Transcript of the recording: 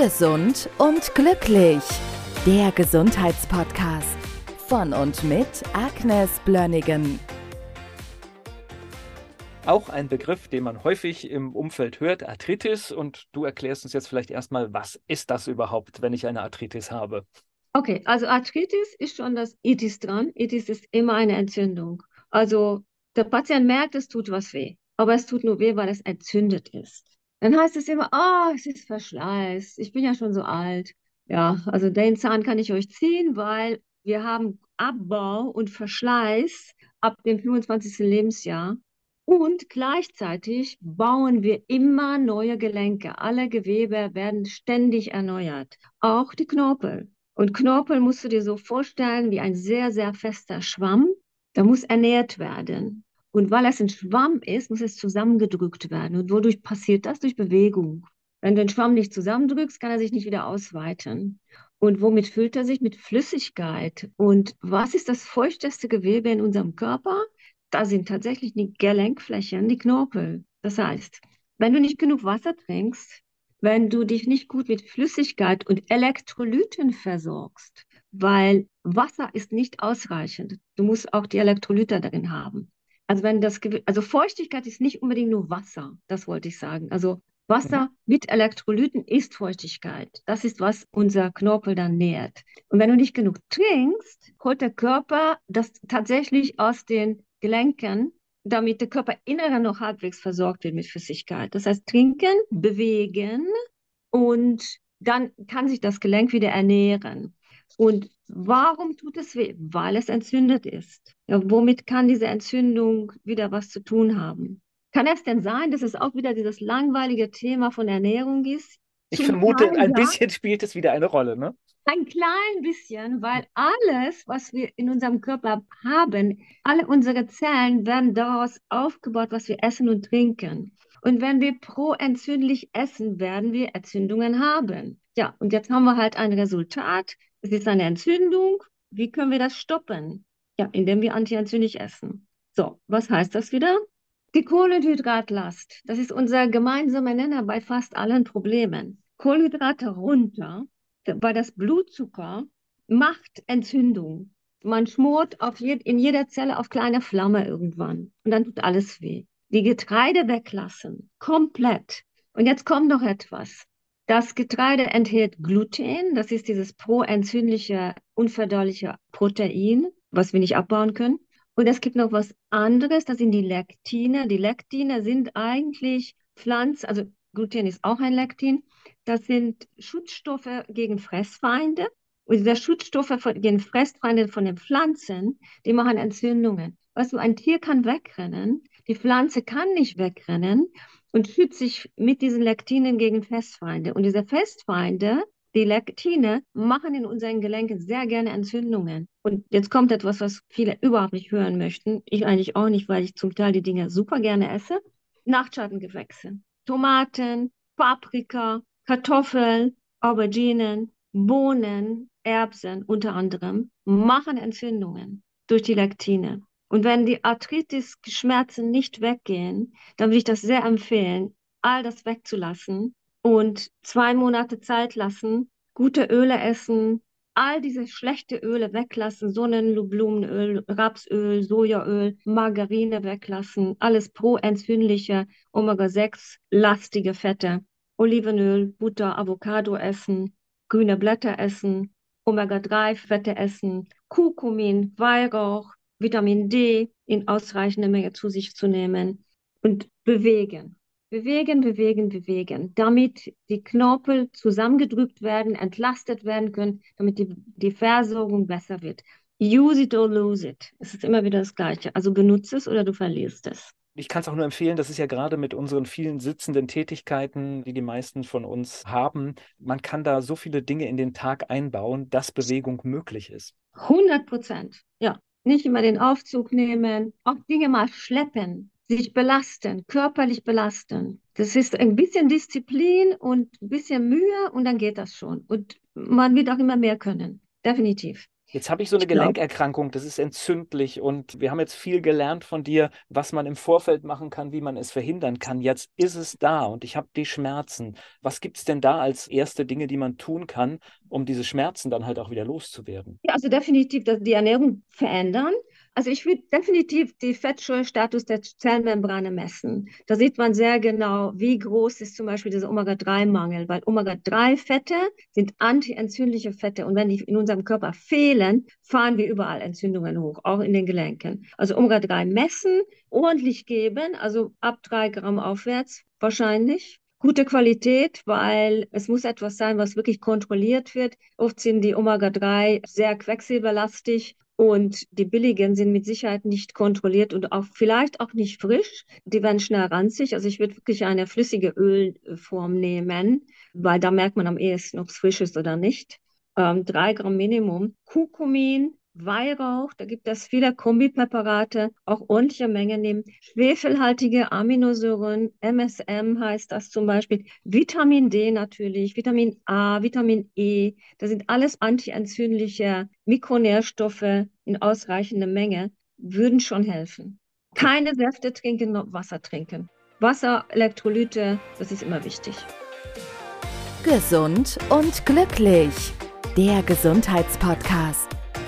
Gesund und glücklich. Der Gesundheitspodcast von und mit Agnes Blönigen. Auch ein Begriff, den man häufig im Umfeld hört, Arthritis. Und du erklärst uns jetzt vielleicht erstmal, was ist das überhaupt, wenn ich eine Arthritis habe? Okay, also Arthritis ist schon das Itis dran. Itis ist immer eine Entzündung. Also der Patient merkt, es tut was weh, aber es tut nur weh, weil es entzündet ist. Dann heißt es immer, oh, es ist Verschleiß, ich bin ja schon so alt. Ja, also den Zahn kann ich euch ziehen, weil wir haben Abbau und Verschleiß ab dem 25. Lebensjahr. Und gleichzeitig bauen wir immer neue Gelenke. Alle Gewebe werden ständig erneuert, auch die Knorpel. Und Knorpel musst du dir so vorstellen wie ein sehr, sehr fester Schwamm. Der muss ernährt werden. Und weil es ein Schwamm ist, muss es zusammengedrückt werden. Und wodurch passiert das? Durch Bewegung. Wenn du den Schwamm nicht zusammendrückst, kann er sich nicht wieder ausweiten. Und womit füllt er sich? Mit Flüssigkeit. Und was ist das feuchteste Gewebe in unserem Körper? Da sind tatsächlich die Gelenkflächen, die Knorpel. Das heißt, wenn du nicht genug Wasser trinkst, wenn du dich nicht gut mit Flüssigkeit und Elektrolyten versorgst, weil Wasser ist nicht ausreichend. Du musst auch die Elektrolyte darin haben. Also wenn das, also Feuchtigkeit ist nicht unbedingt nur Wasser, das wollte ich sagen. Also Wasser mhm. mit Elektrolyten ist Feuchtigkeit. Das ist, was unser Knorpel dann nährt. Und wenn du nicht genug trinkst, holt der Körper das tatsächlich aus den Gelenken, damit der Körperinnere noch halbwegs versorgt wird mit Flüssigkeit. Das heißt, trinken, bewegen und dann kann sich das Gelenk wieder ernähren. Und warum tut es weh? Weil es entzündet ist. Ja, womit kann diese Entzündung wieder was zu tun haben? Kann es denn sein, dass es auch wieder dieses langweilige Thema von Ernährung ist? Ich Zum vermute, ein bisschen spielt es wieder eine Rolle, ne? Ein klein bisschen, weil alles, was wir in unserem Körper haben, alle unsere Zellen werden daraus aufgebaut, was wir essen und trinken. Und wenn wir proentzündlich essen, werden wir Entzündungen haben. Ja, und jetzt haben wir halt ein Resultat. Es ist eine Entzündung. Wie können wir das stoppen? Ja, indem wir antientzündlich essen. So, was heißt das wieder? Die Kohlenhydratlast, das ist unser gemeinsamer Nenner bei fast allen Problemen. Kohlenhydrate runter, weil das Blutzucker macht Entzündung. Man schmort auf je, in jeder Zelle auf kleine Flamme irgendwann und dann tut alles weh. Die Getreide weglassen, komplett. Und jetzt kommt noch etwas. Das Getreide enthält Gluten, das ist dieses proentzündliche, unverdauliche Protein, was wir nicht abbauen können. Und es gibt noch was anderes, das sind die Lektine. Die Lektine sind eigentlich Pflanz, also Gluten ist auch ein Lektin. Das sind Schutzstoffe gegen Fressfeinde. Und diese Schutzstoffe gegen Fressfeinde von den Pflanzen, die machen Entzündungen. Weißt du, ein Tier kann wegrennen, die Pflanze kann nicht wegrennen und schützt sich mit diesen Lektinen gegen Festfeinde. Und diese Festfeinde, die Lektine, machen in unseren Gelenken sehr gerne Entzündungen. Und jetzt kommt etwas, was viele überhaupt nicht hören möchten. Ich eigentlich auch nicht, weil ich zum Teil die Dinge super gerne esse. Nachtschattengewächse. Tomaten, Paprika, Kartoffeln, Auberginen, Bohnen, Erbsen unter anderem machen Entzündungen durch die Lektine. Und wenn die Arthritis-Schmerzen nicht weggehen, dann würde ich das sehr empfehlen, all das wegzulassen und zwei Monate Zeit lassen, gute Öle essen, all diese schlechte Öle weglassen, Sonnenblumenöl, Rapsöl, Sojaöl, Margarine weglassen, alles pro-entzündliche, Omega-6-lastige Fette, Olivenöl, Butter, Avocado essen, grüne Blätter essen, Omega-3-Fette essen, Kurkumin, Weihrauch, Vitamin D in ausreichender Menge zu sich zu nehmen und bewegen. Bewegen, bewegen, bewegen, damit die Knorpel zusammengedrückt werden, entlastet werden können, damit die, die Versorgung besser wird. Use it or lose it. Es ist immer wieder das Gleiche. Also benutze es oder du verlierst es. Ich kann es auch nur empfehlen, das ist ja gerade mit unseren vielen sitzenden Tätigkeiten, die die meisten von uns haben, man kann da so viele Dinge in den Tag einbauen, dass Bewegung möglich ist. 100 Prozent, ja nicht immer den Aufzug nehmen, auch Dinge mal schleppen, sich belasten, körperlich belasten. Das ist ein bisschen Disziplin und ein bisschen Mühe und dann geht das schon. Und man wird auch immer mehr können, definitiv. Jetzt habe ich so eine Gelenkerkrankung, das ist entzündlich und wir haben jetzt viel gelernt von dir, was man im Vorfeld machen kann, wie man es verhindern kann. Jetzt ist es da und ich habe die Schmerzen. Was gibt es denn da als erste Dinge, die man tun kann, um diese Schmerzen dann halt auch wieder loszuwerden? Ja, also definitiv die Ernährung verändern. Also ich würde definitiv den Fettschurstatus der Zellmembrane messen. Da sieht man sehr genau, wie groß ist zum Beispiel dieser Omega-3-Mangel, weil Omega-3-Fette sind antientzündliche Fette und wenn die in unserem Körper fehlen, fahren wir überall Entzündungen hoch, auch in den Gelenken. Also Omega-3 messen, ordentlich geben, also ab drei Gramm aufwärts wahrscheinlich gute Qualität, weil es muss etwas sein, was wirklich kontrolliert wird. Oft sind die Omega-3 sehr quecksilberlastig und die billigen sind mit Sicherheit nicht kontrolliert und auch vielleicht auch nicht frisch. Die werden schnell ranzig. Also ich würde wirklich eine flüssige Ölform nehmen, weil da merkt man am ehesten, ob es frisch ist oder nicht. Ähm, drei Gramm Minimum. Kurkumin, Weihrauch, da gibt es viele Kombipräparate, auch ordentliche Menge nehmen. Schwefelhaltige Aminosäuren, MSM heißt das zum Beispiel, Vitamin D natürlich, Vitamin A, Vitamin E, das sind alles antientzündliche Mikronährstoffe in ausreichender Menge, würden schon helfen. Keine Säfte trinken, nur Wasser trinken. Wasser, Elektrolyte, das ist immer wichtig. Gesund und glücklich. Der Gesundheitspodcast